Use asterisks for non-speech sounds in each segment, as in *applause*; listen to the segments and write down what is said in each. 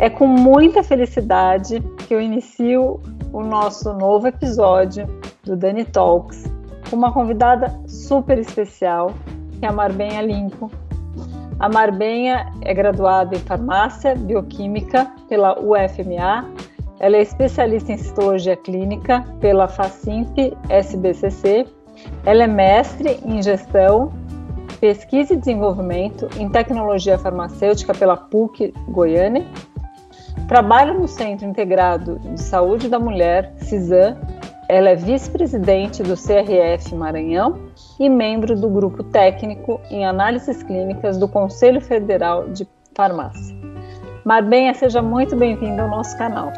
É com muita felicidade que eu inicio o nosso novo episódio do Dani Talks com uma convidada super especial, que é a Marbenha Limpo. A Marbenha é graduada em farmácia bioquímica pela UFMA. Ela é especialista em citologia clínica pela FACIMP SBCC. Ela é mestre em gestão pesquisa e desenvolvimento em tecnologia farmacêutica pela PUC Goiânia. Trabalha no Centro Integrado de Saúde da Mulher, CISAM. Ela é vice-presidente do CRF Maranhão e membro do grupo técnico em análises clínicas do Conselho Federal de Farmácia. Marbenha, seja muito bem-vinda ao nosso canal.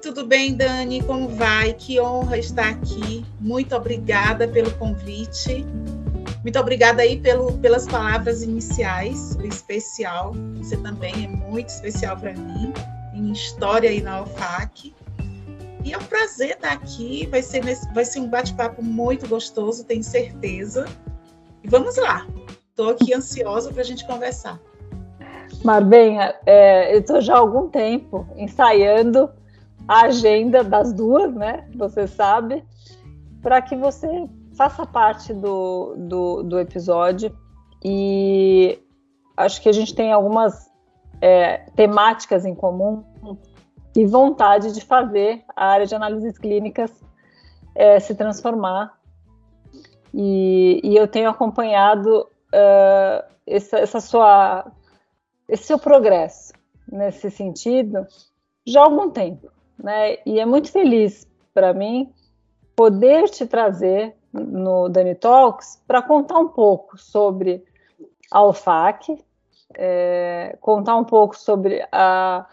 tudo bem, Dani? Como vai? Que honra estar aqui. Muito obrigada pelo convite. Muito obrigada aí pelo, pelas palavras iniciais, o especial. Você também é muito especial para mim, em história e na UFAC. E é um prazer estar aqui. Vai ser, vai ser um bate-papo muito gostoso, tenho certeza. E vamos lá. Estou aqui ansiosa para a gente conversar. Marbenha, é, eu estou já há algum tempo ensaiando a agenda das duas, né? Você sabe, para que você faça parte do, do, do, episódio. E acho que a gente tem algumas é, temáticas em comum e vontade de fazer a área de análises clínicas é, se transformar. E, e, eu tenho acompanhado uh, essa, essa sua, esse seu progresso nesse sentido já há algum tempo né? E é muito feliz para mim poder te trazer no Dani Talks para contar um pouco sobre a UFAC, é, contar um pouco sobre a,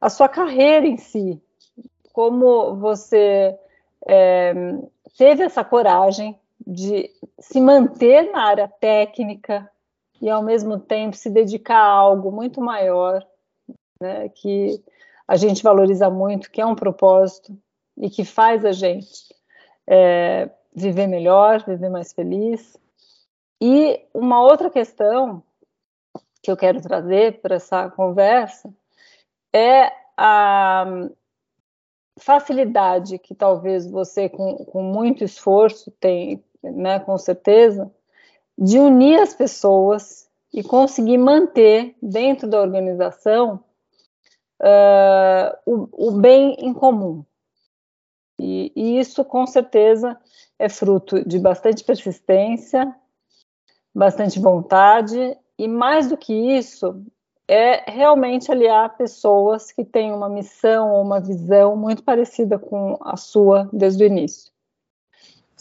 a sua carreira em si, como você é, teve essa coragem de se manter na área técnica e ao mesmo tempo se dedicar a algo muito maior, né, que a gente valoriza muito, que é um propósito e que faz a gente é, viver melhor, viver mais feliz. E uma outra questão que eu quero trazer para essa conversa é a facilidade que talvez você, com, com muito esforço, tem, né, com certeza, de unir as pessoas e conseguir manter dentro da organização uh, o, o, bem em comum. E, e isso, com certeza, é fruto de bastante persistência, bastante vontade, e mais do que isso, é realmente aliar pessoas que têm uma missão ou uma visão muito parecida com a sua desde o início.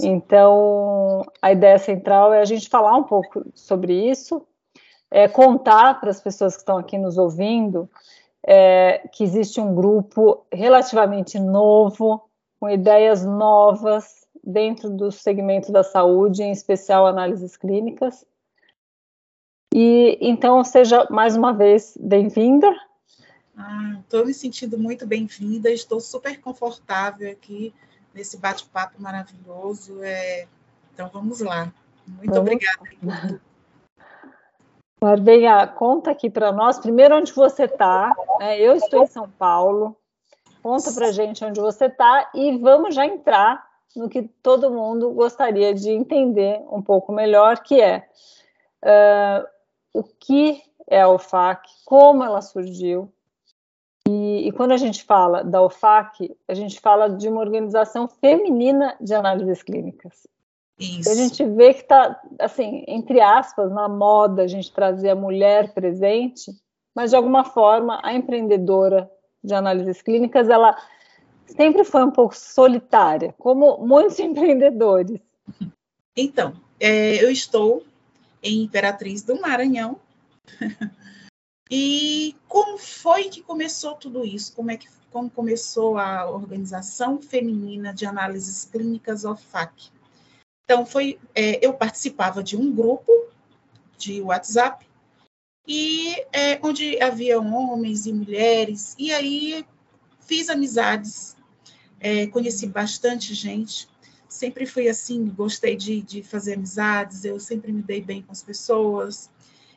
Então, a ideia central é a gente falar um pouco sobre isso, é contar para as pessoas que estão aqui nos ouvindo é, que existe um grupo relativamente novo, com ideias novas dentro do segmento da saúde, em especial análises clínicas. E então seja mais uma vez bem-vinda. Estou ah, me sentindo muito bem-vinda, estou super confortável aqui nesse bate-papo maravilhoso. É... Então vamos lá. Muito vamos. obrigada. Marbenha, conta aqui para nós, primeiro onde você está. Né? Eu estou em São Paulo. Conta para gente onde você está e vamos já entrar no que todo mundo gostaria de entender um pouco melhor, que é uh, o que é a OFAC, como ela surgiu. E, e quando a gente fala da OFAC, a gente fala de uma organização feminina de análises clínicas. Isso. A gente vê que está, assim, entre aspas, na moda a gente trazer a mulher presente, mas de alguma forma a empreendedora de análises clínicas, ela sempre foi um pouco solitária, como muitos *laughs* empreendedores. Então, é, eu estou em Imperatriz do Maranhão. *laughs* e como foi que começou tudo isso? Como é que como começou a Organização Feminina de Análises Clínicas OFAC? Então, foi, é, eu participava de um grupo de WhatsApp, e é, onde havia homens e mulheres, e aí fiz amizades, é, conheci bastante gente, sempre fui assim, gostei de, de fazer amizades, eu sempre me dei bem com as pessoas.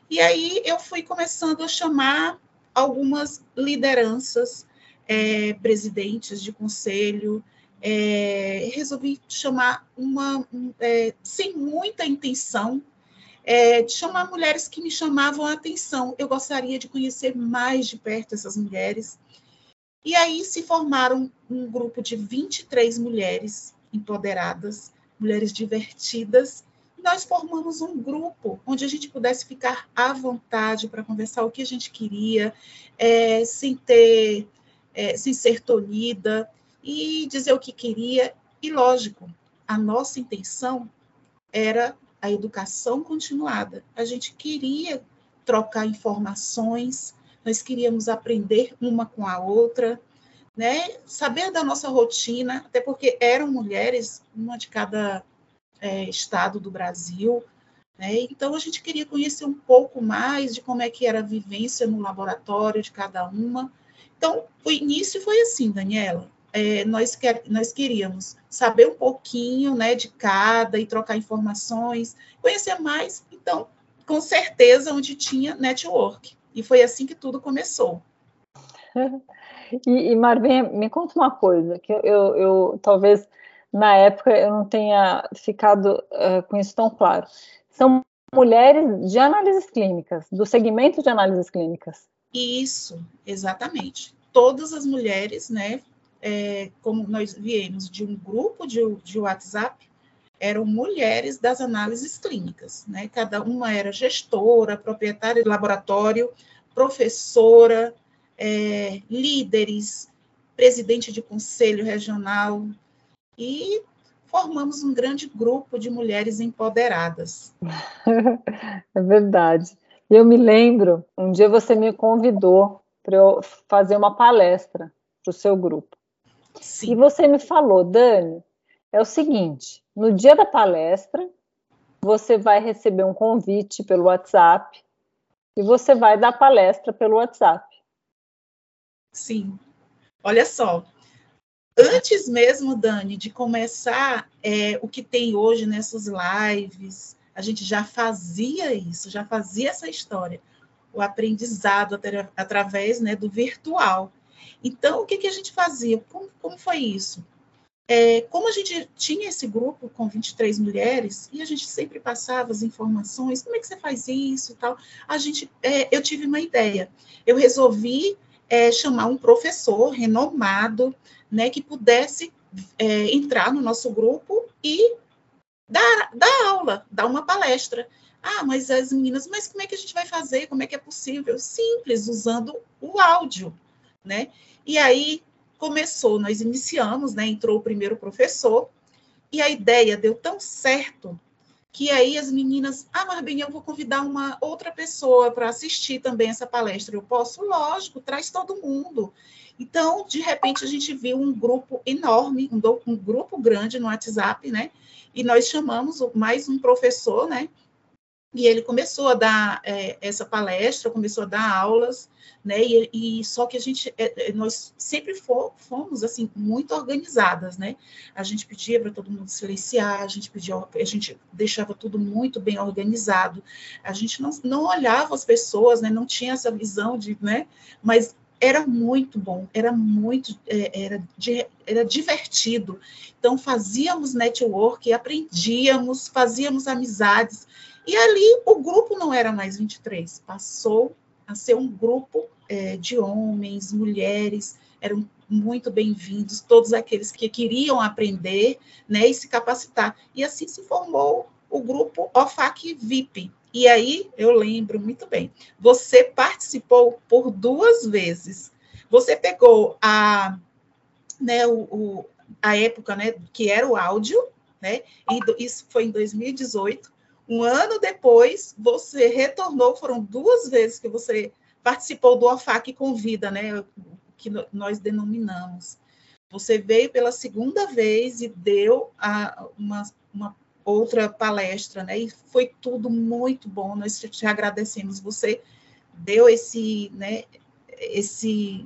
E aí eu fui começando a chamar algumas lideranças, é, presidentes de conselho, é, resolvi chamar uma, é, sem muita intenção, é, de chamar mulheres que me chamavam a atenção. Eu gostaria de conhecer mais de perto essas mulheres. E aí se formaram um grupo de 23 mulheres empoderadas, mulheres divertidas. Nós formamos um grupo onde a gente pudesse ficar à vontade para conversar o que a gente queria, é, sem ter, é, sem ser tolhida e dizer o que queria. E lógico, a nossa intenção era a educação continuada. A gente queria trocar informações, nós queríamos aprender uma com a outra, né? Saber da nossa rotina, até porque eram mulheres, uma de cada é, estado do Brasil, né? Então a gente queria conhecer um pouco mais de como é que era a vivência no laboratório de cada uma. Então o início foi assim, Daniela. É, nós, quer, nós queríamos saber um pouquinho né, de cada e trocar informações, conhecer mais. Então, com certeza, onde tinha network. E foi assim que tudo começou. *laughs* E, e Marvin, me conta uma coisa, que eu, eu, eu, talvez na época eu não tenha ficado uh, com isso tão claro. São mulheres de análises clínicas, do segmento de análises clínicas. Isso, exatamente. Todas as mulheres, né, é, como nós viemos de um grupo de, de WhatsApp, eram mulheres das análises clínicas, né? Cada uma era gestora, proprietária de laboratório, professora, é, líderes, presidente de conselho regional, e formamos um grande grupo de mulheres empoderadas. *laughs* É verdade. Eu me lembro, um dia você me convidou para eu fazer uma palestra para o seu grupo. Sim. E você me falou, Dani, é o seguinte: no dia da palestra, você vai receber um convite pelo WhatsApp e você vai dar palestra pelo WhatsApp. Sim. Olha só. Antes mesmo, Dani, de começar é, o que tem hoje nessas lives, a gente já fazia isso, já fazia essa história, o aprendizado atra através né, do virtual. Então, o que, que a gente fazia? Como, como foi isso? É, como a gente tinha esse grupo com 23 mulheres, e a gente sempre passava as informações, como é que você faz isso e tal, a gente, é, eu tive uma ideia. Eu resolvi é, chamar um professor renomado, né, que pudesse é, entrar no nosso grupo e dar, dar aula, dar uma palestra. Ah, mas as meninas, mas como é que a gente vai fazer? Como é que é possível? Simples, usando o áudio, né? E aí começou, nós iniciamos, né? Entrou o primeiro professor, e a ideia deu tão certo que aí as meninas, ah, bem, eu vou convidar uma outra pessoa para assistir também essa palestra. Eu posso? Lógico, traz todo mundo. Então, de repente, a gente viu um grupo enorme, um, um grupo grande no WhatsApp, né? E nós chamamos mais um professor, né? E ele começou a dar é, essa palestra, começou a dar aulas, né? E, e só que a gente, é, é nós sempre for, fomos assim muito organizadas, né? A gente pedia para todo mundo silenciar, a gente pedia, a gente deixava tudo muito bem organizado. A gente não, não olhava as pessoas, né? Não tinha essa visão de, né? Mas era muito bom, era muito, é, era, era divertido. Então fazíamos network, aprendíamos, fazíamos amizades e ali o grupo não era mais 23, passou a ser um grupo é, de homens, mulheres, eram muito bem-vindos, todos aqueles que queriam aprender né, e se capacitar. E assim se formou o grupo OFAC VIP. E aí eu lembro muito bem, você participou por duas vezes. Você pegou a, né, o, o a época né, que era o áudio, né, e isso foi em 2018, um ano depois, você retornou, foram duas vezes que você participou do OFAC Convida, né? Que nós denominamos. Você veio pela segunda vez e deu a, uma, uma outra palestra, né? E foi tudo muito bom. Nós te agradecemos. Você deu esse, né? Esse,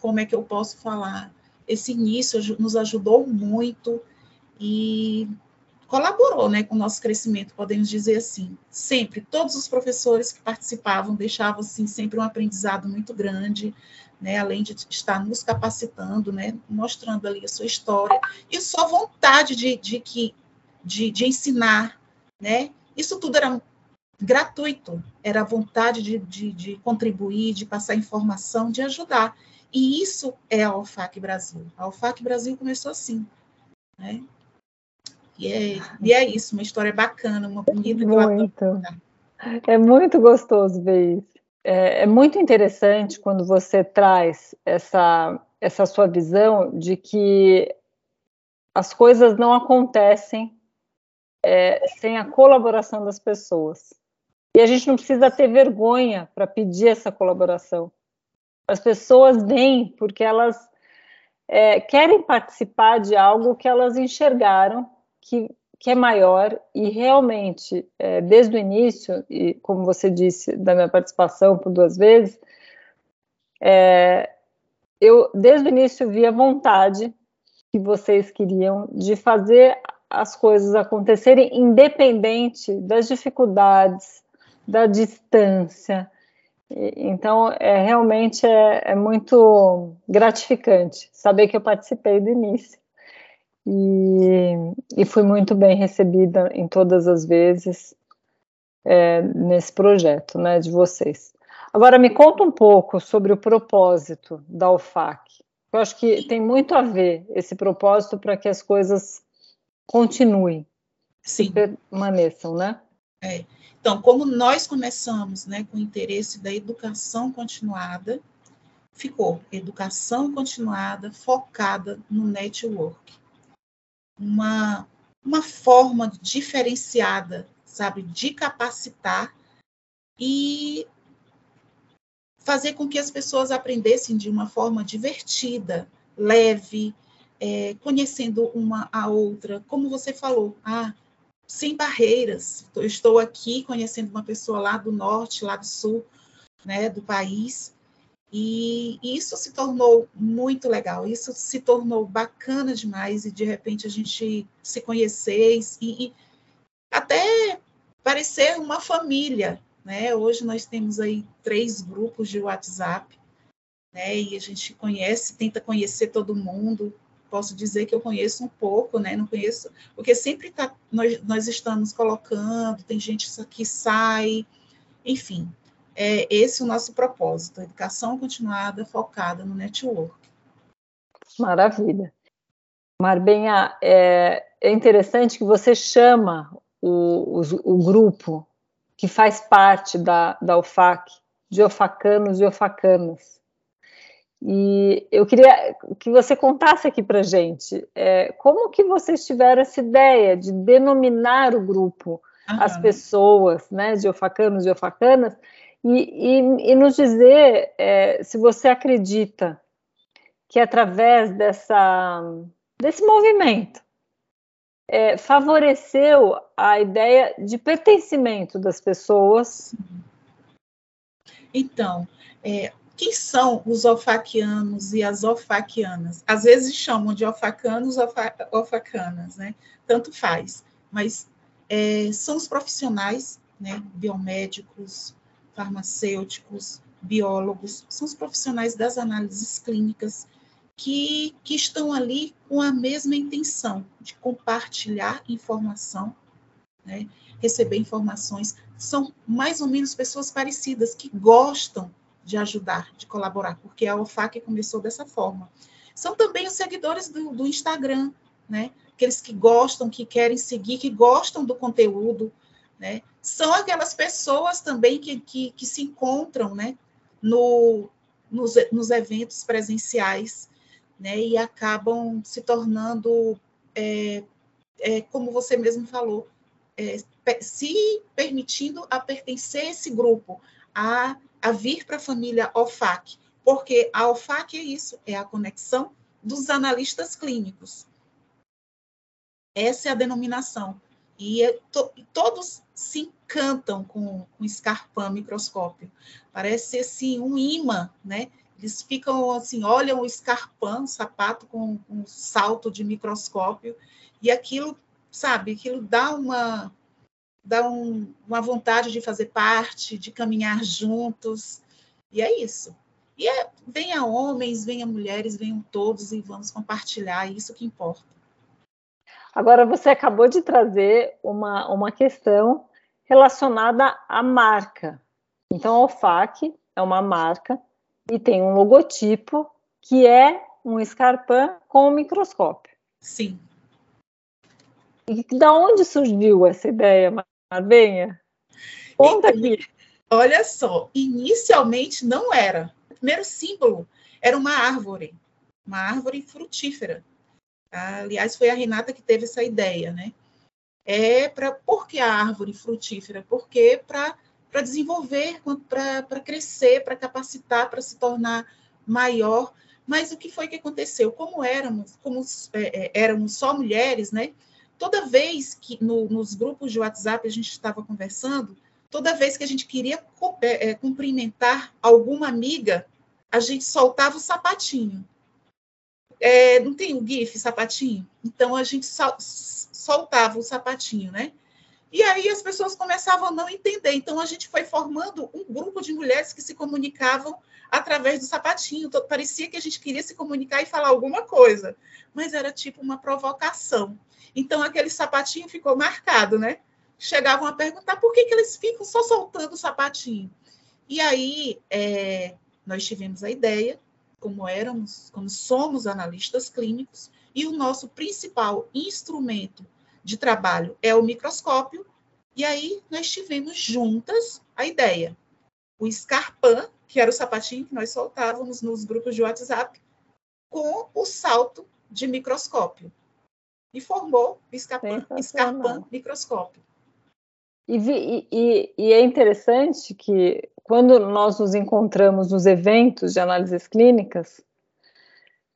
como é que eu posso falar? Esse início nos ajudou muito e colaborou né, com o nosso crescimento, podemos dizer assim. Sempre, todos os professores que participavam deixavam assim, sempre um aprendizado muito grande, né, além de estar nos capacitando, né, mostrando ali a sua história e sua vontade de, de, que, de, de ensinar. Né? Isso tudo era gratuito, era a vontade de, de, de, contribuir, de passar informação, de ajudar. E isso é a UFAC Brasil. A UFAC Brasil começou assim. Né? E é, e é isso, uma história bacana, uma bonita. Muito. É muito gostoso ver isso. É, é, muito interessante quando você traz essa, essa sua visão de que as coisas não acontecem é, sem a colaboração das pessoas. E a gente não precisa ter vergonha para pedir essa colaboração. As pessoas vêm porque elas é, querem participar de algo que elas enxergaram que, que é maior e realmente, é, desde o início, e como você disse da minha participação por duas vezes, é, eu desde o início vi a vontade que vocês queriam de fazer as coisas acontecerem independente das dificuldades, da distância. Então, é, realmente é, é muito gratificante saber que eu participei do início e, e fui muito bem recebida em todas as vezes é, nesse projeto né, de vocês. Agora, me conta um pouco sobre o propósito da UFAC. Eu acho que tem muito a ver esse propósito para que as coisas continuem, Sim. permaneçam, né? É. Então, como nós começamos né, com o interesse da educação continuada, ficou educação continuada focada no network uma, uma forma diferenciada, sabe, de capacitar e fazer com que as pessoas aprendessem de uma forma divertida, leve, é, conhecendo uma a outra, como você falou, ah, sem barreiras. Eu estou aqui conhecendo uma pessoa lá do norte, lá do sul, né, do país, e isso se tornou muito legal, isso se tornou bacana demais, e de repente a gente se conhecer e, e até parecer uma família. Né? Hoje nós temos aí três grupos de WhatsApp, né? e a gente conhece, tenta conhecer todo mundo. Posso dizer que eu conheço um pouco, né? Não conheço, porque sempre tá, nós, nós estamos colocando, tem gente que sai, enfim, é esse o nosso propósito, educação continuada focada no network. Maravilha. Marbenha, é, é interessante que você chama o, o, o, grupo que faz parte da, da UFAC de ofacanos e ofacanas. E eu queria que você contasse aqui para gente é, como que vocês tiveram essa ideia de denominar o grupo, uhum. as pessoas, né, de ofacanos e ofacanas, e, e, e nos dizer é, se você acredita que através dessa, desse movimento é, favoreceu a ideia de pertencimento das pessoas. Então, é, quem são os olfaquianos e as olfaquianas? Às vezes chamam de olfacanos ou olfacanas, né? Tanto faz, mas é, são os profissionais, né, biomédicos, farmacêuticos, biólogos, são os profissionais das análises clínicas que, que estão ali com a mesma intenção de compartilhar informação, né, receber informações. São mais ou menos pessoas parecidas que gostam de ajudar, de colaborar, porque a OFAC começou dessa forma. São também os seguidores do, do Instagram, né? aqueles que gostam, que querem seguir, que gostam do conteúdo, né? São aquelas pessoas também que, que, que se encontram né, no, nos, nos eventos presenciais né, e acabam se tornando, é, é, como você mesmo falou, é, se permitindo a pertencer a esse grupo, a, a vir para a família OFAC, porque a OFAC é isso, é a conexão dos analistas clínicos. Essa é a denominação. E é to, todos se encantam com, com Scarpan microscópio. Parece assim, um imã, né? Eles ficam assim, olham o escarpão, o sapato com um salto de microscópio, e aquilo, sabe, aquilo dá uma dá um, uma vontade de fazer parte, de caminhar juntos, e é isso. E é, venha homens, venha mulheres, venham todos e vamos compartilhar, é isso que importa. Agora, você acabou de trazer uma, uma questão relacionada à marca. Então, a OFAC é uma marca e tem um logotipo que é um escarpão com um microscópio. Sim. E da onde surgiu essa ideia, Marbenha? Conta então, aqui. Olha só, inicialmente não era. O primeiro símbolo era uma árvore, uma árvore frutífera. Aliás, foi a Renata que teve essa ideia, né? É para por que a árvore frutífera? Porque para para desenvolver, para crescer, para capacitar, para se tornar maior. Mas o que foi que aconteceu? Como éramos, como é, é, éramos só mulheres, né? Toda vez que no, nos grupos de WhatsApp a gente estava conversando, toda vez que a gente queria é, é, cumprimentar alguma amiga, a gente soltava o sapatinho. É, não tem o GIF, sapatinho? Então a gente sol, soltava o sapatinho, né? E aí as pessoas começavam a não entender. Então a gente foi formando um grupo de mulheres que se comunicavam através do sapatinho. Então, parecia que a gente queria se comunicar e falar alguma coisa, mas era tipo uma provocação. Então aquele sapatinho ficou marcado, né? Chegavam a perguntar por que, que eles ficam só soltando o sapatinho. E aí é, nós tivemos a ideia, como éramos, como somos analistas clínicos, e o nosso principal instrumento de trabalho é o microscópio, e aí nós tivemos juntas a ideia. O Scarpan, que era o sapatinho que nós soltávamos nos grupos de WhatsApp, com o salto de microscópio. E formou o Scarpan microscópio. E, e, e, é interessante que quando nós nos encontramos nos eventos de análises clínicas,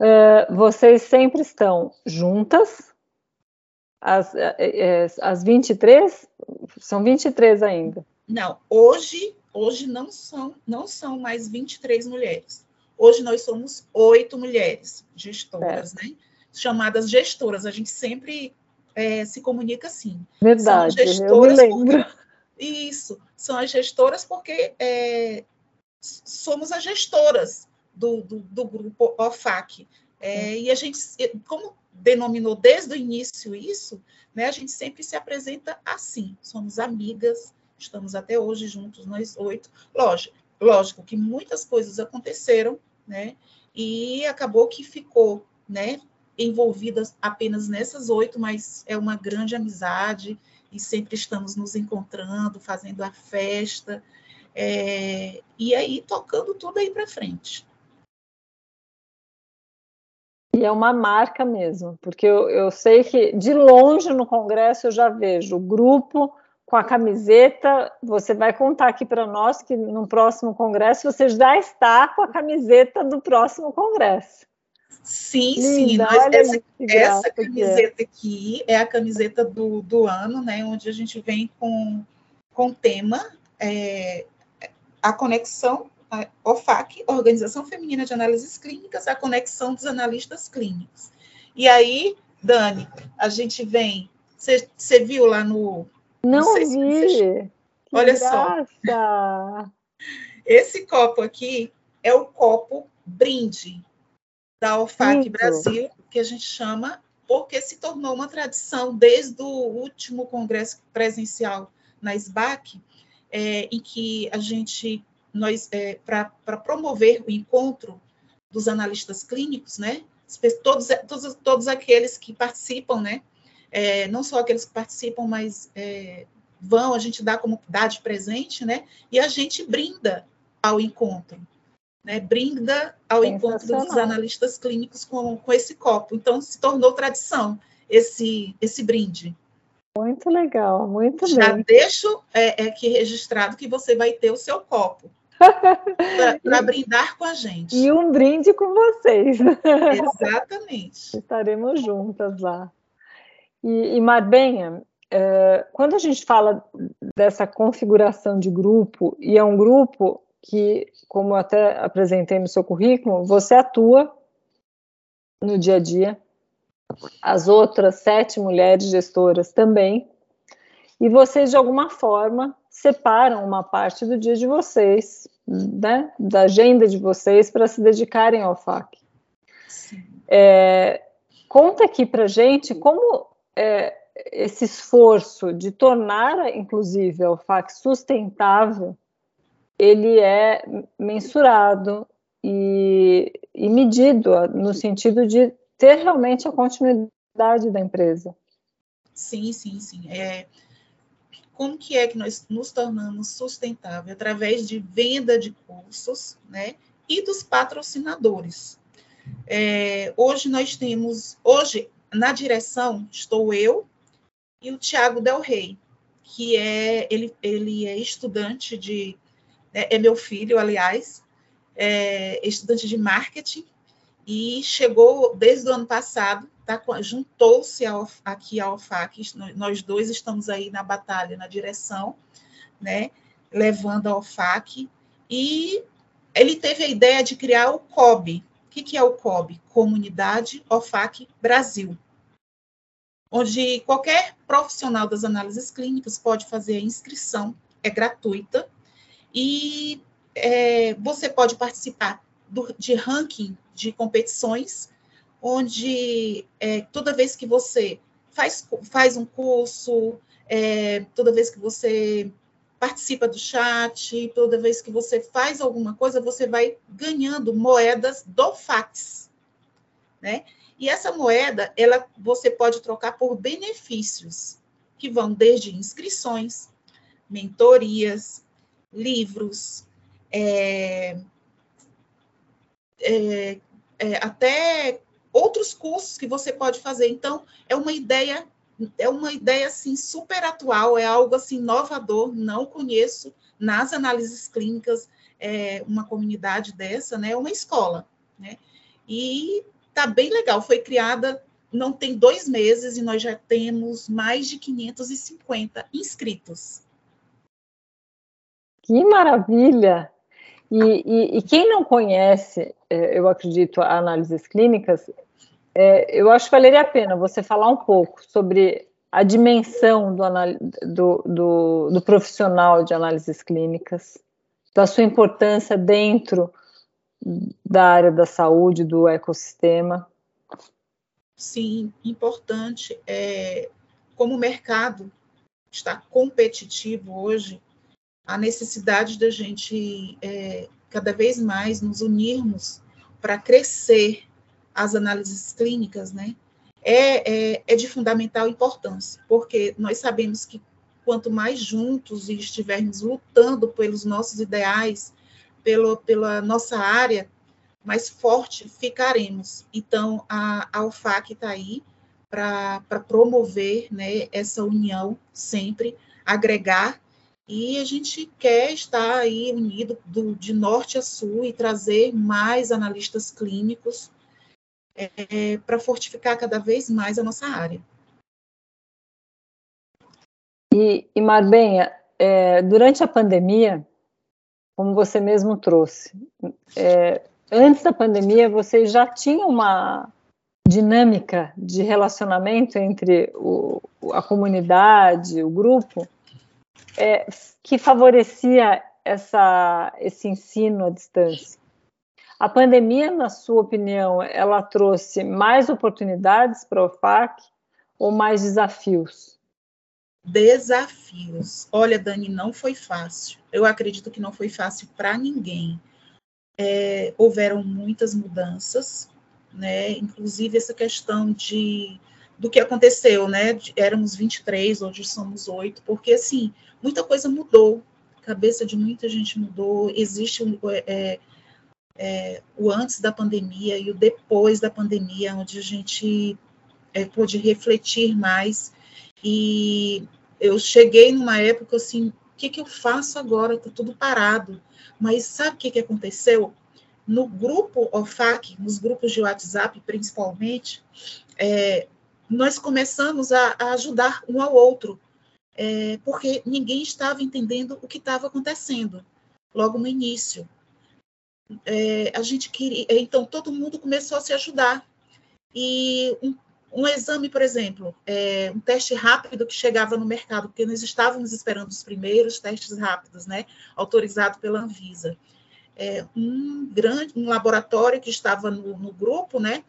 uh, vocês sempre estão juntas, as, é, é, as 23? São 23 ainda. Não, hoje, hoje não são, não são mais 23 mulheres. Hoje nós somos oito mulheres gestoras, é. né? Chamadas gestoras. A gente sempre é, se comunica assim. Verdade, são gestoras eu me lembro. Porque, isso, são as gestoras porque é, somos as gestoras do, do, do grupo OFAC. É, e a gente, como denominou desde o início isso, né, a gente sempre se apresenta assim, somos amigas, estamos até hoje juntos, nós oito. Lógico, lógico que muitas coisas aconteceram, né, e acabou que ficou, né, envolvidas apenas nessas oito, mas é uma grande amizade e sempre estamos nos encontrando, fazendo a festa, é, e aí tocando tudo aí para frente. E é uma marca mesmo, porque eu, eu sei que de longe no Congresso eu já vejo o grupo com a camiseta. Você vai contar aqui para nós que no próximo Congresso você já está com a camiseta do próximo Congresso. Sim, Linda, sim. Nós, essa, essa é. camiseta é. aqui é a camiseta do, do ano, né? Onde a gente vem com, com tema é, a conexão a OFAC, Organização Feminina de Análises Clínicas, a conexão dos analistas clínicos. E aí, Dani, a gente vem. Você viu lá no. Não, não vi. Você, olha graça. só. Esse copo aqui é o copo brinde da OFAC. Brasil, que a gente chama, porque se tornou uma tradição desde o último congresso presencial na SBAC, é, em que a gente nós é, para promover o encontro dos analistas clínicos, né? Todos, todos, todos aqueles que participam, né? É, não só aqueles que participam, mas é, vão, a gente dá como dá de presente, né? E a gente brinda ao encontro, né? Brinda ao encontro dos analistas clínicos com, com esse copo. Então, se tornou tradição esse, esse brinde. Muito legal, muito Já bem. Já deixo é, é, aqui registrado que você vai ter o seu copo para *laughs* brindar com a gente. E um brinde com vocês. *laughs* Exatamente. Estaremos juntas lá. E, e Marbenha, é, quando a gente fala dessa configuração de grupo, e é um grupo que, como eu até apresentei no seu currículo, você atua no dia a dia, as outras sete mulheres gestoras também, e vocês, de alguma forma, separam uma parte do dia de vocês, né, da agenda de vocês, para se dedicarem ao FAC. É, conta aqui para gente como é, esse esforço de tornar, inclusive, a FAC sustentável, ele é mensurado e, e medido no sentido de ter realmente a continuidade da empresa. Sim, sim, sim. É, como que é que nós nos tornamos sustentável? Através de venda de cursos, né? E dos patrocinadores. É, hoje nós temos, hoje na direção estou eu e o Tiago Del Rey, que é ele, ele é estudante de é, é meu filho, aliás, é estudante de marketing e chegou desde o ano passado tá, juntou-se aqui ao FAC, nós dois estamos aí na batalha, na direção, né, levando ao FAC, e ele teve a ideia de criar o COB. O que, que é o COB? Comunidade OFAC Brasil, onde qualquer profissional das análises clínicas pode fazer a inscrição, é gratuita, e é, você pode participar do, de ranking de competições onde é, toda vez que você faz, faz um curso, é, toda vez que você participa do chat, toda vez que você faz alguma coisa, você vai ganhando moedas do fax, né? E essa moeda, ela você pode trocar por benefícios que vão desde inscrições, mentorias, livros, é, é, é, até outros cursos que você pode fazer. Então, é uma ideia, é uma ideia assim super atual, é algo assim inovador, não conheço nas análises clínicas é, uma comunidade dessa, né? Uma escola, né? E tá bem legal, foi criada não tem dois meses e nós já temos mais de 550 inscritos. Que maravilha! E, e, e, quem não conhece, é, eu acredito, análises clínicas, é, eu acho que valeria a pena você falar um pouco sobre a dimensão do, do, do, do profissional de análises clínicas, da sua importância dentro da área da saúde, do ecossistema. Sim, importante. É, como o mercado está competitivo hoje, a necessidade da gente é, cada vez mais nos unirmos para crescer as análises clínicas, né, é, é, é, de fundamental importância, porque nós sabemos que quanto mais juntos estivermos lutando pelos nossos ideais, pelo, pela nossa área, mais forte ficaremos. Então, a, a UFAC está aí para promover né, essa união sempre, agregar e a gente quer estar aí unido do, de norte a sul e trazer mais analistas clínicos é, para fortificar cada vez mais a nossa área. E, e Marbenha, é, durante a pandemia, como você mesmo trouxe, é, antes da pandemia, vocês já tinham uma dinâmica de relacionamento entre o, a comunidade, o grupo? É, que favorecia essa, esse ensino à distância? A pandemia, na sua opinião, ela trouxe mais oportunidades para o FAC ou mais desafios? Desafios. Olha, Dani, não foi fácil. Eu acredito que não foi fácil para ninguém. É, houveram muitas mudanças, né? Inclusive essa questão de do que aconteceu, né? Éramos 23, hoje somos oito, porque assim muita coisa mudou, a cabeça de muita gente mudou, existe um, é, é, o antes da pandemia e o depois da pandemia, onde a gente é, pôde refletir mais. E eu cheguei numa época assim, o que, que eu faço agora? Está tudo parado. Mas sabe o que, que aconteceu? No grupo OFAC, nos grupos de WhatsApp principalmente, é, nós começamos a, a ajudar um ao outro é, porque ninguém estava entendendo o que estava acontecendo. logo no início. É, a gente queria, então todo mundo começou a se ajudar. E um, um exame, por exemplo, é, um teste rápido que chegava no mercado, porque nós estávamos esperando os primeiros testes rápidos, né, autorizados pela Anvisa. É, um grande, um laboratório que estava no, no grupo, né,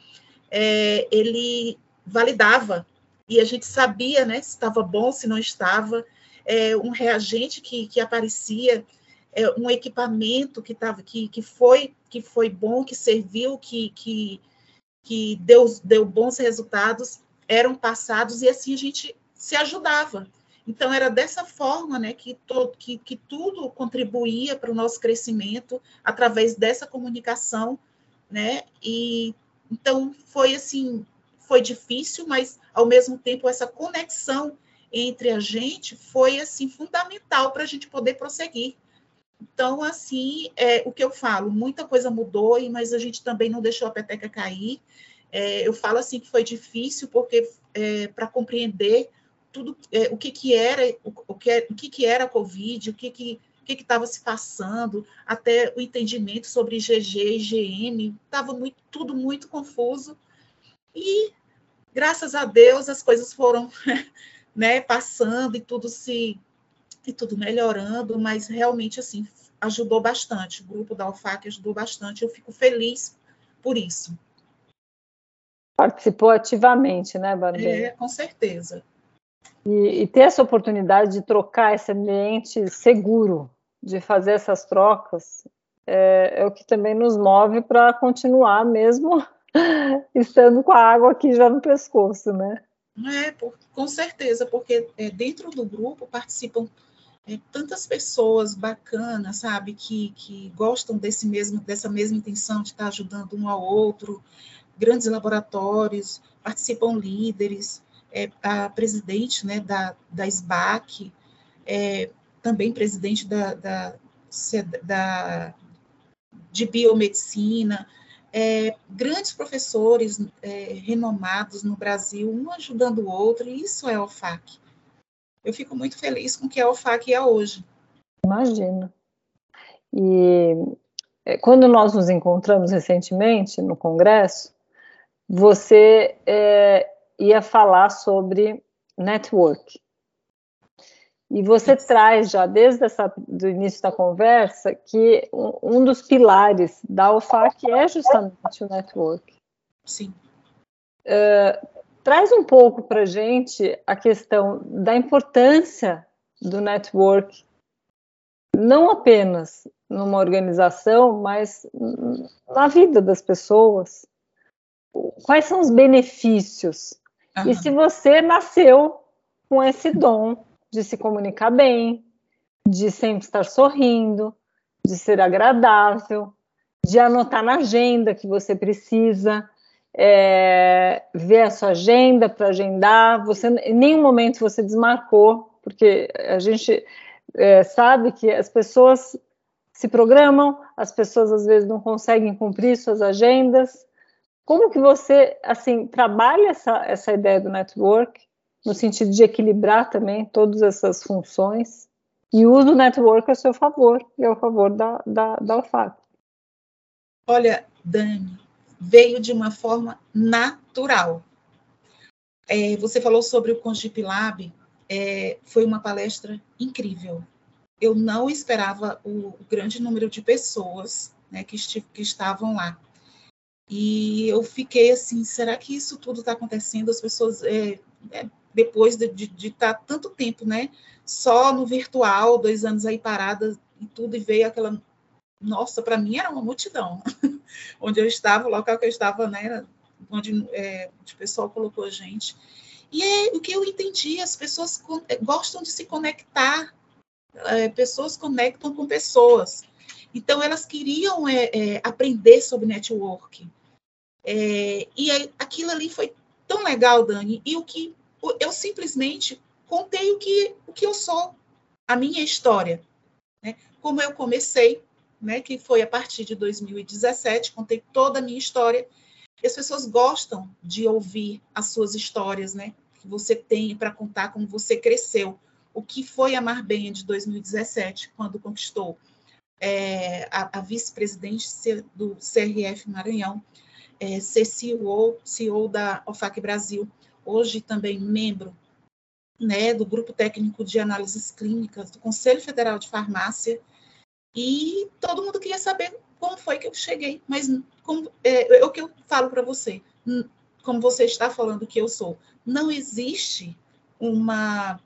é, ele validava e a gente sabia, né, se estava bom, se não estava. É, um reagente que, que aparecia, é, um equipamento que tava, que, que foi que foi bom, que serviu, que, que que deu, deu bons resultados eram passados e assim a gente se ajudava. Então, era dessa forma né, que, to, que, que tudo contribuía para o nosso crescimento, através dessa comunicação. Né? E, então, foi assim, foi difícil, mas, ao mesmo tempo, essa conexão entre a gente foi assim fundamental para a gente poder prosseguir. Então, assim, é o que eu falo, muita coisa mudou, mas a gente também não deixou a peteca cair. É, eu falo assim que foi difícil, porque é, para compreender tudo é, o que, que era o, o, que, o que, que era a Covid, o que que o que estava se passando, até o entendimento sobre IgG e IgM, estava muito, tudo muito confuso. E, graças a Deus, as coisas foram *laughs* né, passando e tudo se e tudo melhorando, mas realmente assim ajudou bastante. O grupo da UFAC ajudou bastante. Eu fico feliz por isso. Participou ativamente, né, Barbie? É, com certeza. E, e, ter essa oportunidade de trocar esse ambiente seguro, de fazer essas trocas, é, é o que também nos move para continuar mesmo *laughs* estando com a água aqui já no pescoço, né? É, por, com certeza, porque é, dentro do grupo participam é, tantas pessoas bacanas, sabe, que, que gostam desse mesmo, dessa mesma intenção de estar ajudando um ao outro, grandes laboratórios, participam líderes, é, a presidente né, da, da SBAC, é, também presidente da, da, da de biomedicina, é, grandes professores é, renomados no Brasil, um ajudando o outro, e isso é o FAC eu fico muito feliz com o que a OFAC é hoje. Imagino. E é, quando nós nos encontramos recentemente no Congresso, você é, ia falar sobre network. E você traz já desde essa, do início da conversa que um, dos pilares da OFAC é justamente o network. Sim. Uh, Traz um pouco para a gente a questão da importância do network, não apenas numa organização, mas na vida das pessoas. Quais são os benefícios? Uhum. E se você nasceu com esse dom de se comunicar bem, de sempre estar sorrindo, de ser agradável, de anotar na agenda que você precisa, é, ver a sua agenda para agendar. Você em nenhum momento você desmarcou, porque a gente é, sabe que as pessoas se programam, as pessoas às vezes não conseguem cumprir suas agendas. Como que você assim trabalha essa, essa ideia do network no sentido de equilibrar também todas essas funções e usa o network a seu favor e ao favor da, da, da? Olha, Dani, veio de uma forma natural. É, você falou sobre o Congip Lab, é, foi uma palestra incrível. Eu não esperava o grande número de pessoas né, que, que estavam lá. E eu fiquei assim, será que isso tudo está acontecendo? As pessoas, é, é, depois de estar de, de tá tanto tempo, né, só no virtual, dois anos aí parada e tudo, e veio aquela nossa, para mim era uma multidão. *laughs* onde eu estava, o local que eu estava, né, onde, é, o pessoal colocou a gente. E é o que eu entendi, as pessoas é, gostam de se conectar, é, pessoas conectam com pessoas. Então, elas queriam é, é aprender sobre network. É, e aquilo ali foi tão legal, Dani, e o que eu simplesmente contei o que, o que eu sou, a minha história. Né? Como eu comecei, né, que foi a partir de 2017, contei toda a minha história. E as pessoas gostam de ouvir as suas histórias, né, que você tem para contar como você cresceu. O que foi a Marbella de 2017, quando conquistou é, a, a vice-presidente do CRF Maranhão, é, ser CEO, CEO da OFAC Brasil, hoje também membro né, do Grupo Técnico de Análises Clínicas do Conselho Federal de Farmácia, e todo mundo queria saber como foi que eu cheguei, mas como, é, é o que eu falo para você, como você está falando que eu sou, não existe uma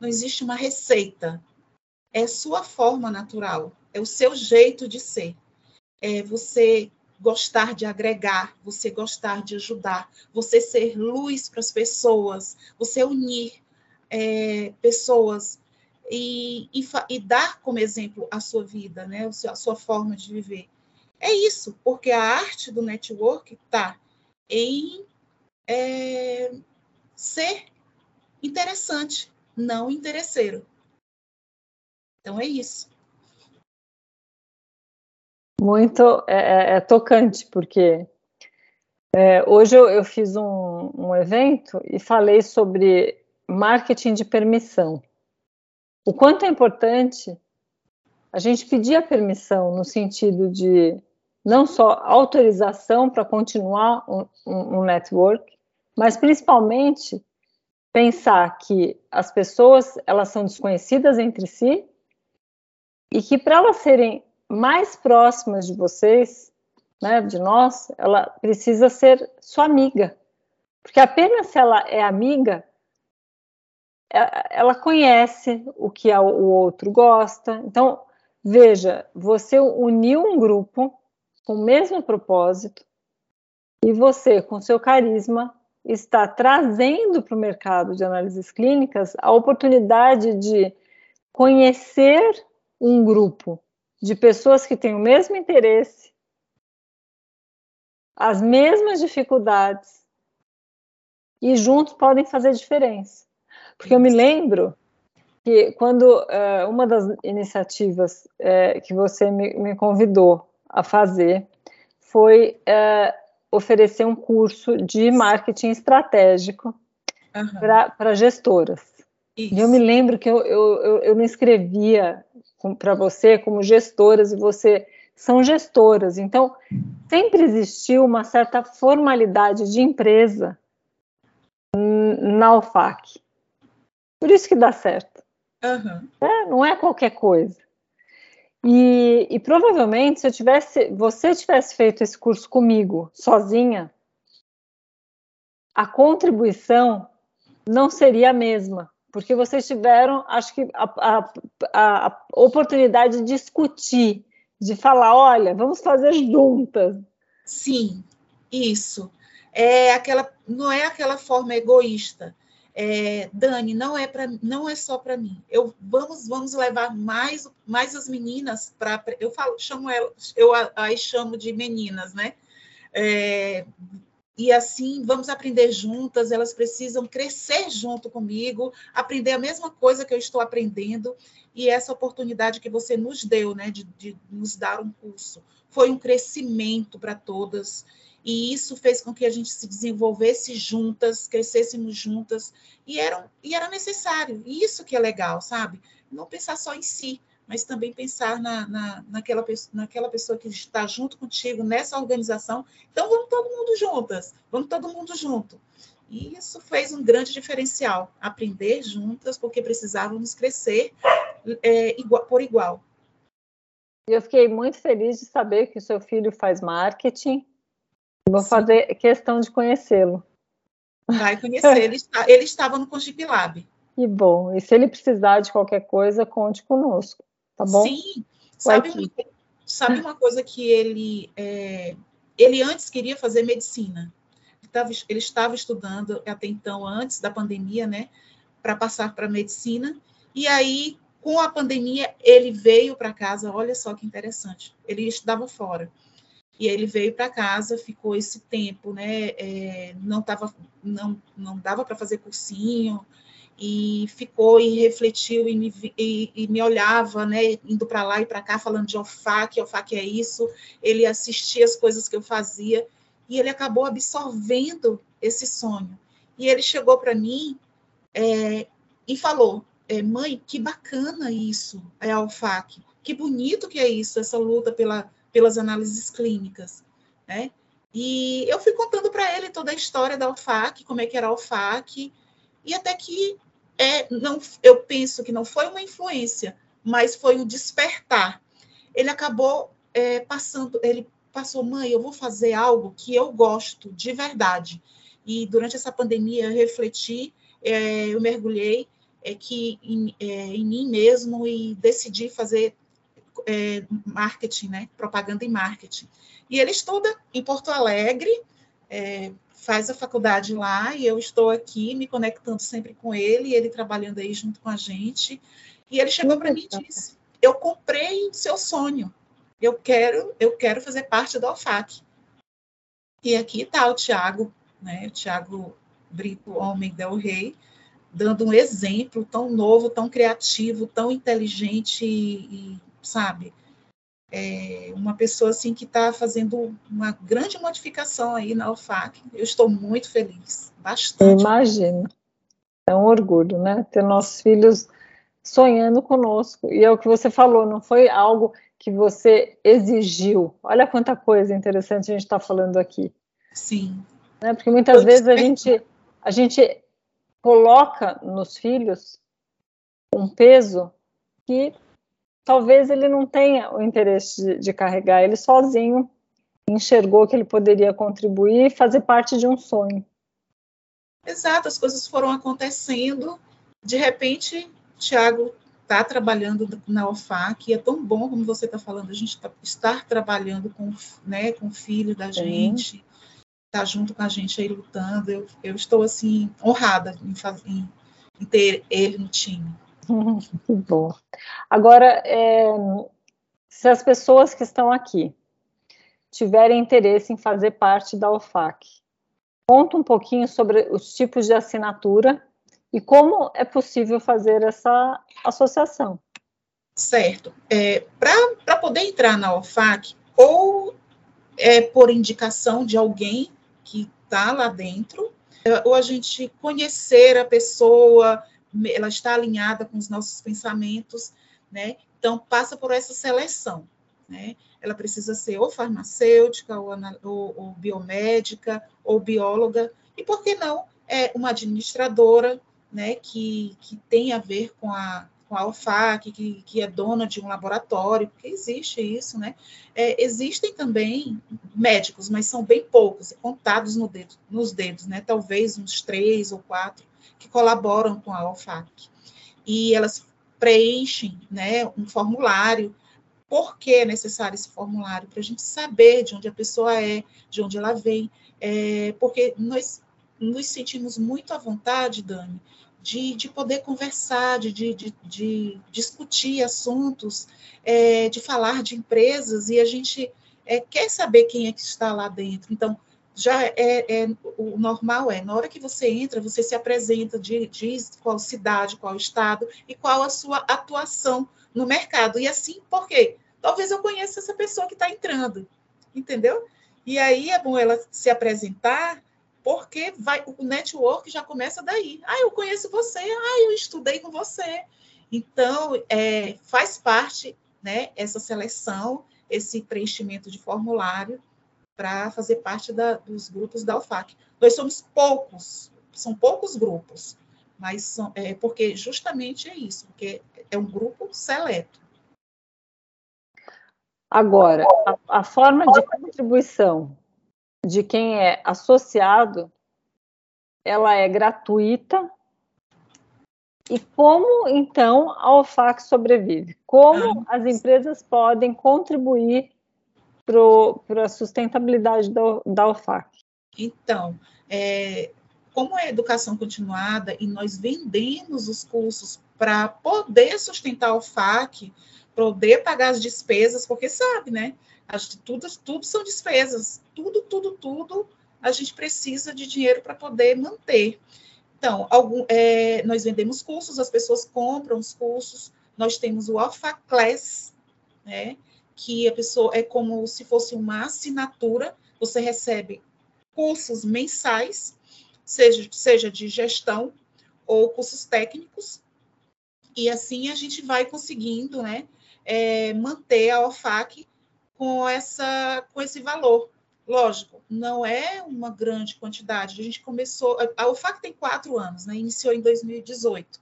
não existe uma receita, é sua forma natural, é o seu jeito de ser, é você gostar de agregar, você gostar de ajudar, você ser luz para as pessoas, você unir é, pessoas e, e, e, dar como exemplo a sua vida, né, a sua forma de viver. É isso, porque a arte do network está em é, ser interessante, não interesseiro. Então é isso. Muito é, é, é tocante, porque é, hoje eu, eu fiz um, um, evento e falei sobre marketing de permissão. O quanto é importante a gente pedir a permissão no sentido de não só autorização para continuar um, um, um network, mas principalmente pensar que as pessoas elas são desconhecidas entre si e que para elas serem mais próximas de vocês, né, de nós, ela precisa ser sua amiga. Porque apenas se ela é amiga, é, ela conhece o que o outro gosta. Então, veja, você uniu um grupo com o mesmo propósito e você, com seu carisma, está trazendo para o mercado de análises clínicas a oportunidade de conhecer um grupo de pessoas que têm o mesmo interesse, as mesmas dificuldades e juntos podem fazer diferença. Porque eu me lembro que quando uh, uma das iniciativas uh, que você me, me, convidou a fazer foi uh, oferecer um curso de marketing estratégico uhum. para gestoras. Isso. Eu me lembro que eu, eu, eu, eu me inscrevia para você como gestoras e você são gestoras. Então, sempre existiu uma certa formalidade de empresa na UFAC. Por isso que dá certo. Uhum. É, não é qualquer coisa. E, e, provavelmente, se eu tivesse, você tivesse feito esse curso comigo, sozinha, a contribuição não seria a mesma porque vocês tiveram, acho que, a, a, a, oportunidade de discutir, de falar, olha, vamos fazer juntas. Sim, isso. É aquela, não é aquela forma egoísta. É, Dani, não é para, não é só para mim. Eu vamos, vamos levar mais, mais as meninas para, eu falo, chamo elas, eu aí chamo de meninas, né? É, e assim vamos aprender juntas, elas precisam crescer junto comigo, aprender a mesma coisa que eu estou aprendendo, e essa oportunidade que você nos deu, né, de, de nos dar um curso, foi um crescimento para todas, e isso fez com que a gente se desenvolvesse juntas, crescêssemos juntas, e era, e era necessário, e isso que é legal, sabe? Não pensar só em si, mas também pensar na, na, naquela, naquela pessoa que está junto contigo nessa organização. Então, vamos todo mundo juntas, vamos todo mundo junto. E isso fez um grande diferencial, aprender juntas, porque precisávamos crescer é, igual, por igual. Eu fiquei muito feliz de saber que o seu filho faz marketing. Vou Sim. fazer questão de conhecê-lo. Vai conhecer, ele, está, ele estava no Conjipilab. *laughs* Que bom. E se ele precisar de qualquer coisa, conte conosco tá bom? Sim, sabe, uma, sabe uma coisa que ele, é, ele antes queria fazer medicina, ele estava, ele estava estudando até então, antes da pandemia, né, para passar para medicina, e aí, com a pandemia, ele veio para casa, olha só que interessante, ele estudava fora, e ele veio para casa, ficou esse tempo, né, é, não, tava, não, não dava para fazer cursinho, e ficou e refletiu e me, e, e me olhava, né, indo para lá e para cá, falando de OFAC, OFAC é isso, ele assistia as coisas que eu fazia, e ele acabou absorvendo esse sonho. E ele chegou para mim é, e falou, é, mãe, que bacana isso, é a OFAC, que bonito que é isso, essa luta pela, pelas análises clínicas, né? E eu fui contando para ele toda a história da UFAC, como é que era a UFAC, e até que é, não, eu penso que não foi uma influência, mas foi um despertar. Ele acabou é, passando, ele passou, mãe, eu vou fazer algo que eu gosto de verdade. E durante essa pandemia eu refleti, é, eu mergulhei é, que em, é, em, mim mesmo e decidi fazer é, marketing, né? Propaganda e marketing. E ele estuda em Porto Alegre, é, faz a faculdade lá e eu estou aqui me conectando sempre com ele, ele trabalhando aí junto com a gente. E ele chegou para mim e disse: "Eu comprei seu sonho. Eu quero, eu quero fazer parte do Alfac". E aqui está o Tiago, né? O Tiago Brito, homem del Rei, dando um exemplo tão novo, tão criativo, tão inteligente e, e sabe, é uma pessoa assim que está fazendo uma grande modificação aí na UFAC. Eu estou muito feliz, bastante. Imagina. É um orgulho, né? Ter nossos filhos sonhando conosco. E é o que você falou, não foi algo que você exigiu. Olha quanta coisa interessante a gente está falando aqui. Sim. Né? Porque muitas vezes a gente, a gente coloca nos filhos um peso que talvez ele não tenha o interesse de, de carregar, ele sozinho enxergou que ele poderia contribuir e fazer parte de um sonho. Exato, as coisas foram acontecendo. De repente, Tiago está trabalhando na OFAC, e é tão bom como você está falando, a gente tá, estar trabalhando com, né, com o filho da gente, estar tá junto com a gente aí lutando. Eu, eu estou assim honrada em, em, em ter ele no time. *laughs* Que bom. Agora, é, se as pessoas que estão aqui tiverem interesse em fazer parte da OFAC, conta um pouquinho sobre os tipos de assinatura e como é possível fazer essa associação. Certo. É, Para poder entrar na OFAC, ou é por indicação de alguém que está lá dentro, ou a gente conhecer a pessoa, ela está alinhada com os nossos pensamentos, né? Então, passa por essa seleção, né? Ela precisa ser ou farmacêutica, ou, ou, ou biomédica, ou bióloga, e por que não é uma administradora, né? Que, que tem a ver com a, com a UFAC, que, que é dona de um laboratório, porque existe isso, né? É, existem também médicos, mas são bem poucos, contados no dedo, nos dedos, né? Talvez uns três ou quatro que colaboram com a OFAC. E elas preenchem né, um formulário. Por que é necessário esse formulário? Para a gente saber de onde a pessoa é, de onde ela vem. É, porque nós nos sentimos muito à vontade, Dani, de, de poder conversar, de, de, de, discutir assuntos, é, de falar de empresas, e a gente é, quer saber quem é que está lá dentro. Então, já é, é, o normal é, na hora que você entra, você se apresenta, diz qual cidade, qual estado e qual a sua atuação no mercado. E assim, por quê? Talvez eu conheça essa pessoa que está entrando, entendeu? E aí é bom ela se apresentar, porque vai, o network já começa daí. Ah, eu conheço você, ah, eu estudei com você. Então, é, faz parte né, essa seleção, esse preenchimento de formulário para fazer parte da, dos grupos da UFAC. Nós somos poucos, são poucos grupos, mas são, é, porque justamente é isso, porque é um grupo seleto. Agora, a, a forma de contribuição de quem é associado, ela é gratuita. E como então a OFAC sobrevive? Como ah, as empresas podem contribuir para a sustentabilidade da, da UFAC? Então, é, como é educação continuada e nós vendemos os cursos para poder sustentar a UFAC, poder pagar as despesas, porque sabe, né? As, tudo, tudo são despesas, tudo, tudo, tudo a gente precisa de dinheiro para poder manter. Então, algum, é, nós vendemos cursos, as pessoas compram os cursos, nós temos o Alpha Class, né? Que a pessoa é como se fosse uma assinatura, você recebe cursos mensais, seja, seja de gestão ou cursos técnicos, e assim a gente vai conseguindo, né, é, manter a OFAC com, essa, com esse valor. Lógico, não é uma grande quantidade. A gente começou. A OFAC tem quatro anos, né? iniciou em 2018.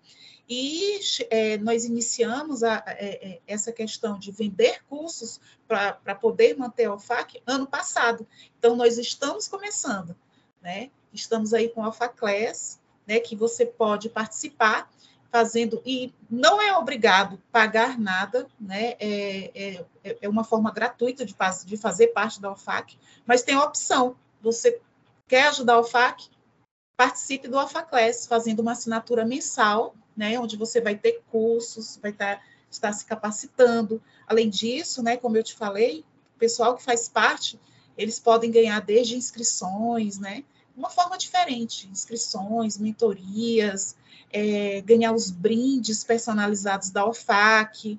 E é, nós iniciamos a, é, é, essa questão de vender cursos para poder manter a OFAC ano passado. Então, nós estamos começando, né? Estamos aí com a OFAClass, né? Que você pode participar fazendo, e não é obrigado pagar nada, né? É, é, é uma forma gratuita de, de fazer parte da OFAC, mas tem a opção. Você quer ajudar a OFAC? Participe do OFAClass, fazendo uma assinatura mensal né, onde você vai ter cursos, vai estar, tá, estar se capacitando. Além disso, né, como eu te falei, o pessoal que faz parte, eles podem ganhar desde inscrições, né, uma forma diferente, inscrições, mentorias, é, ganhar os brindes personalizados da OFAC,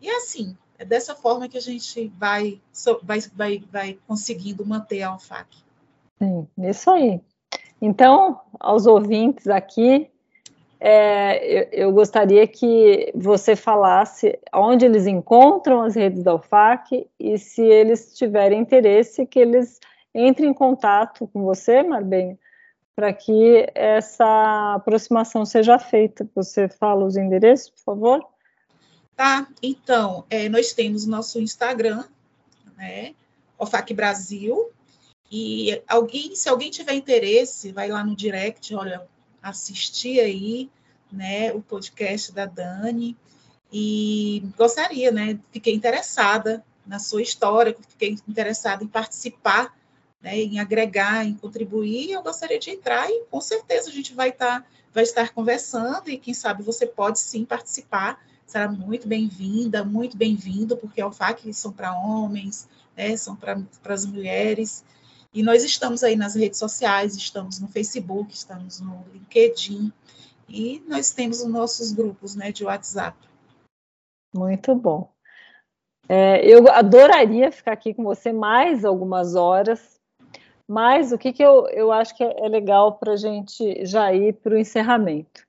e assim, é dessa forma que a gente vai, vai, vai, vai conseguindo manter a OFAC. Sim, isso aí. Então, aos ouvintes aqui, é, eu, eu, gostaria que você falasse onde eles encontram as redes da UFAC e se eles tiverem interesse, que eles entrem em contato com você, Marbenha, para que essa aproximação seja feita. Você fala os endereços, por favor? Tá, então, é, nós temos nosso Instagram, né, OFAC Brasil, e alguém, se alguém tiver interesse, vai lá no direct, olha, assistir aí, né, o podcast da Dani. E gostaria, né, fiquei interessada na sua história, fiquei interessada em participar, né, em agregar, em contribuir, eu gostaria de entrar e com certeza a gente vai estar tá, vai estar conversando e quem sabe você pode sim participar, será muito bem-vinda, muito bem-vindo, porque o FAC são para homens, né, são para as mulheres, e nós estamos aí nas redes sociais, estamos no Facebook, estamos no LinkedIn e nós temos os nossos grupos né, de WhatsApp. Muito bom. É, eu adoraria ficar aqui com você mais algumas horas, mas o que, que eu, eu acho que é, legal para a gente já ir para o encerramento.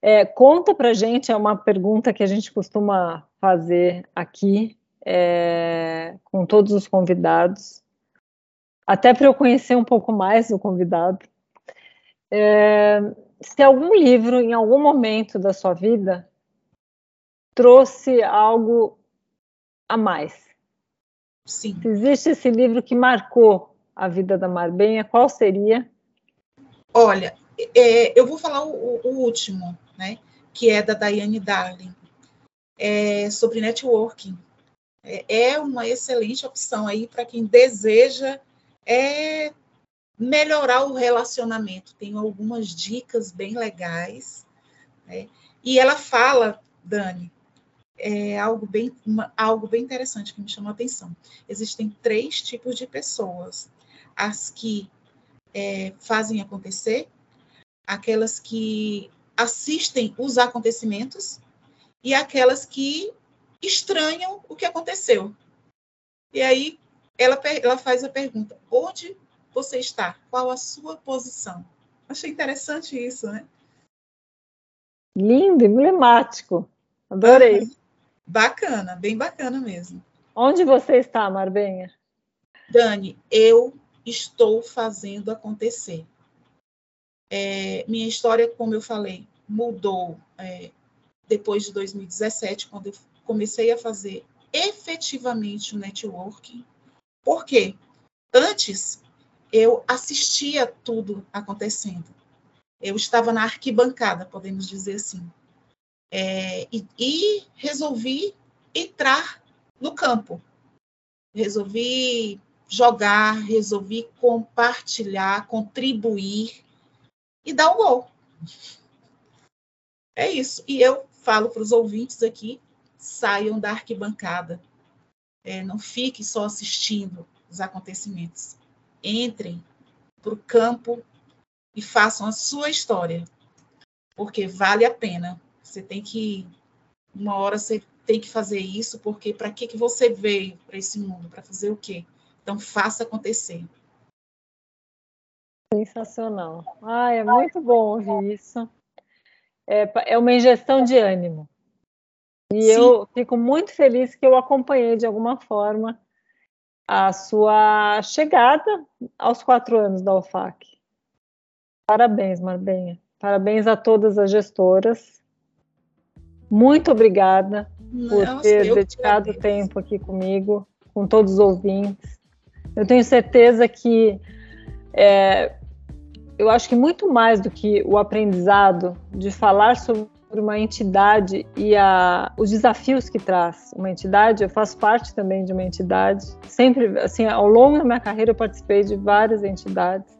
É, conta para a gente, é uma pergunta que a gente costuma fazer aqui é, com todos os convidados até para eu conhecer um pouco mais o convidado. É, se algum livro, em algum momento da sua vida, trouxe algo a mais. Sim. Se existe esse livro que marcou a vida da Marbenha, qual seria? Olha, é, eu vou falar o, o, último, né? Que é da Diane Darling, é, sobre networking. É, é uma excelente opção aí para quem deseja é melhorar o relacionamento. Tenho algumas dicas bem legais. Né? E ela fala, Dani, é algo bem, uma, algo bem interessante que me chamou a atenção. Existem três tipos de pessoas: as que é, fazem acontecer, aquelas que assistem os acontecimentos e aquelas que estranham o que aconteceu. E aí, ela, ela faz a pergunta: onde você está? Qual a sua posição? Achei interessante isso, né? Lindo, emblemático. Adorei. Ah, bacana, bem bacana mesmo. Onde você está, Marbenha? Dani, eu estou fazendo acontecer. É, minha história, como eu falei, mudou é, depois de 2017, quando eu comecei a fazer efetivamente o networking. Por quê? Antes, eu assistia tudo acontecendo. Eu estava na arquibancada, podemos dizer assim. É, e, e resolvi entrar no campo. Resolvi jogar, resolvi compartilhar, contribuir e dar um gol. É isso. E eu falo para os ouvintes aqui: saiam da arquibancada, é, não fique só assistindo os acontecimentos. Entrem para o campo e façam a sua história, porque vale a pena. Você tem que, uma hora você tem que fazer isso, porque para que, que você veio para esse mundo? Para fazer o quê? Então, faça acontecer. Sensacional. Ah, é muito bom ouvir isso. É, é uma injeção de ânimo. E Sim. eu fico muito feliz que eu acompanhei de alguma forma a sua chegada aos quatro anos da UFAC. Parabéns, Marbenha. Parabéns a todas as gestoras. Muito obrigada Nossa, por ter dedicado tempo aqui comigo, com todos os ouvintes. Eu tenho certeza que é, eu acho que muito mais do que o aprendizado de falar sobre uma entidade e a, os desafios que traz uma entidade, eu faço parte também de uma entidade. Sempre, assim, ao longo da minha carreira eu participei de várias entidades.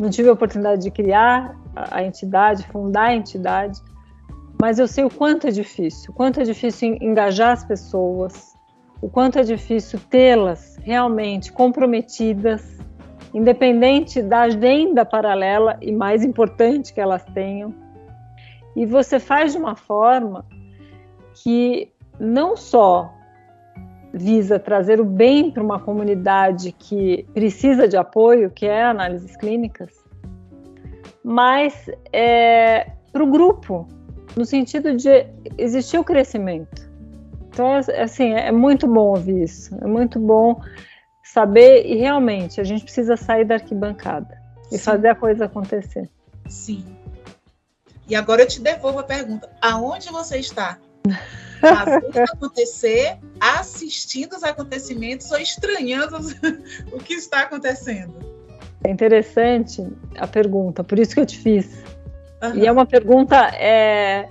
Não tive a oportunidade de criar a, a entidade, fundar a entidade, mas eu sei o quanto é difícil, o quanto é difícil engajar as pessoas, o quanto é difícil tê-las realmente comprometidas independente da agenda paralela e mais importante que elas tenham. E você faz de uma forma que não só visa trazer o bem para uma comunidade que precisa de apoio, que é análises clínicas, mas é, para o grupo, no sentido de existir o crescimento. Então, assim, é muito bom ouvir isso, é muito bom saber e realmente a gente precisa sair da arquibancada e Sim. fazer a coisa acontecer. Sim. E agora eu te devolvo a pergunta: aonde você está? Fazendo acontecer, assistindo os acontecimentos ou estranhando *laughs* o que está acontecendo? É interessante a pergunta, por isso que eu te fiz. Uhum. E é uma pergunta é,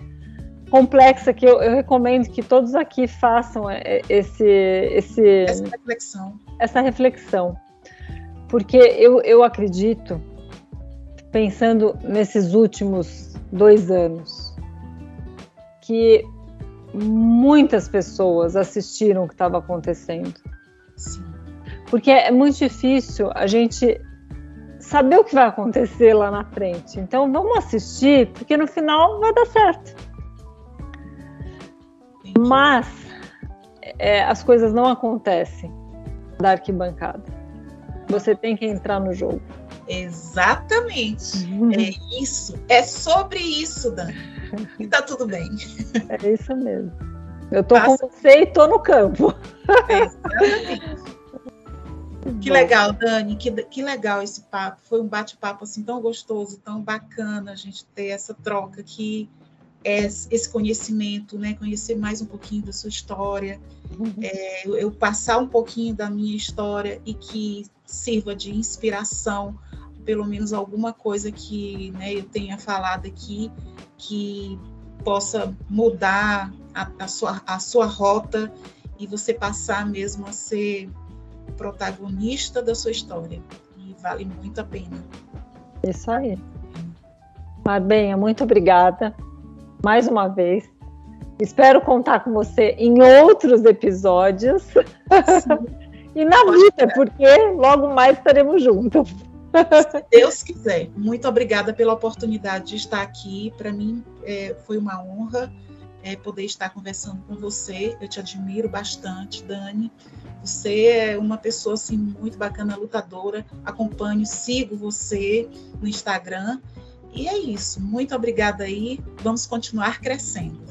complexa que eu, eu, recomendo que todos aqui façam é, esse, esse, essa reflexão. Essa reflexão. Porque eu, eu acredito, pensando nesses últimos dois anos, que muitas pessoas assistiram o que estava acontecendo. Sim. Porque é muito difícil a gente saber o que vai acontecer lá na frente. Então vamos assistir, porque no final vai dar certo. Mas é, as coisas não acontecem da arquibancada. Você tem que entrar no jogo. Exatamente. Uhum. É isso. É sobre isso, Dan. E tá tudo bem. É isso mesmo. Eu tô Passa. com você e tô no campo. Exatamente. Que legal, Dani, que, que legal esse papo. Foi um bate-papo assim tão gostoso, tão bacana a gente ter essa troca aqui esse conhecimento, né? Conhecer mais um pouquinho da sua história, uhum. é, eu passar um pouquinho da minha história e que sirva de inspiração, pelo menos alguma coisa que né, eu tenha falado aqui que possa mudar a, a, sua, a sua rota e você passar mesmo a ser protagonista da sua história. E vale muito a pena. Isso aí. Marbenha, muito obrigada mais uma vez. Espero contar com você em outros episódios. *laughs* e na vida, porque logo mais estaremos juntos. Se Deus quiser. Muito obrigada pela oportunidade de estar aqui. Para mim é, foi uma honra é, poder estar conversando com você. Eu te admiro bastante, Dani. Você é uma pessoa assim muito bacana, lutadora. Acompanho, sigo você no Instagram e é isso. Muito obrigada aí. Vamos continuar crescendo.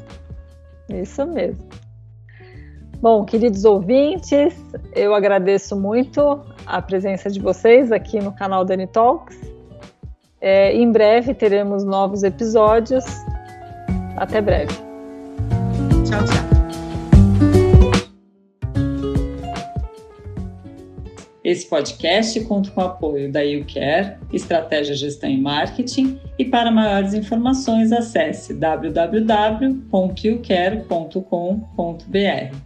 Isso mesmo. Bom, queridos ouvintes, eu agradeço muito a presença de vocês aqui no canal Dani Talks. É, em breve teremos novos episódios. Até breve. Tchau, tchau. Esse podcast conta com o apoio da YouCare, Estratégia Gestão e Marketing, e para maiores informações acesse www.youcare.com.br.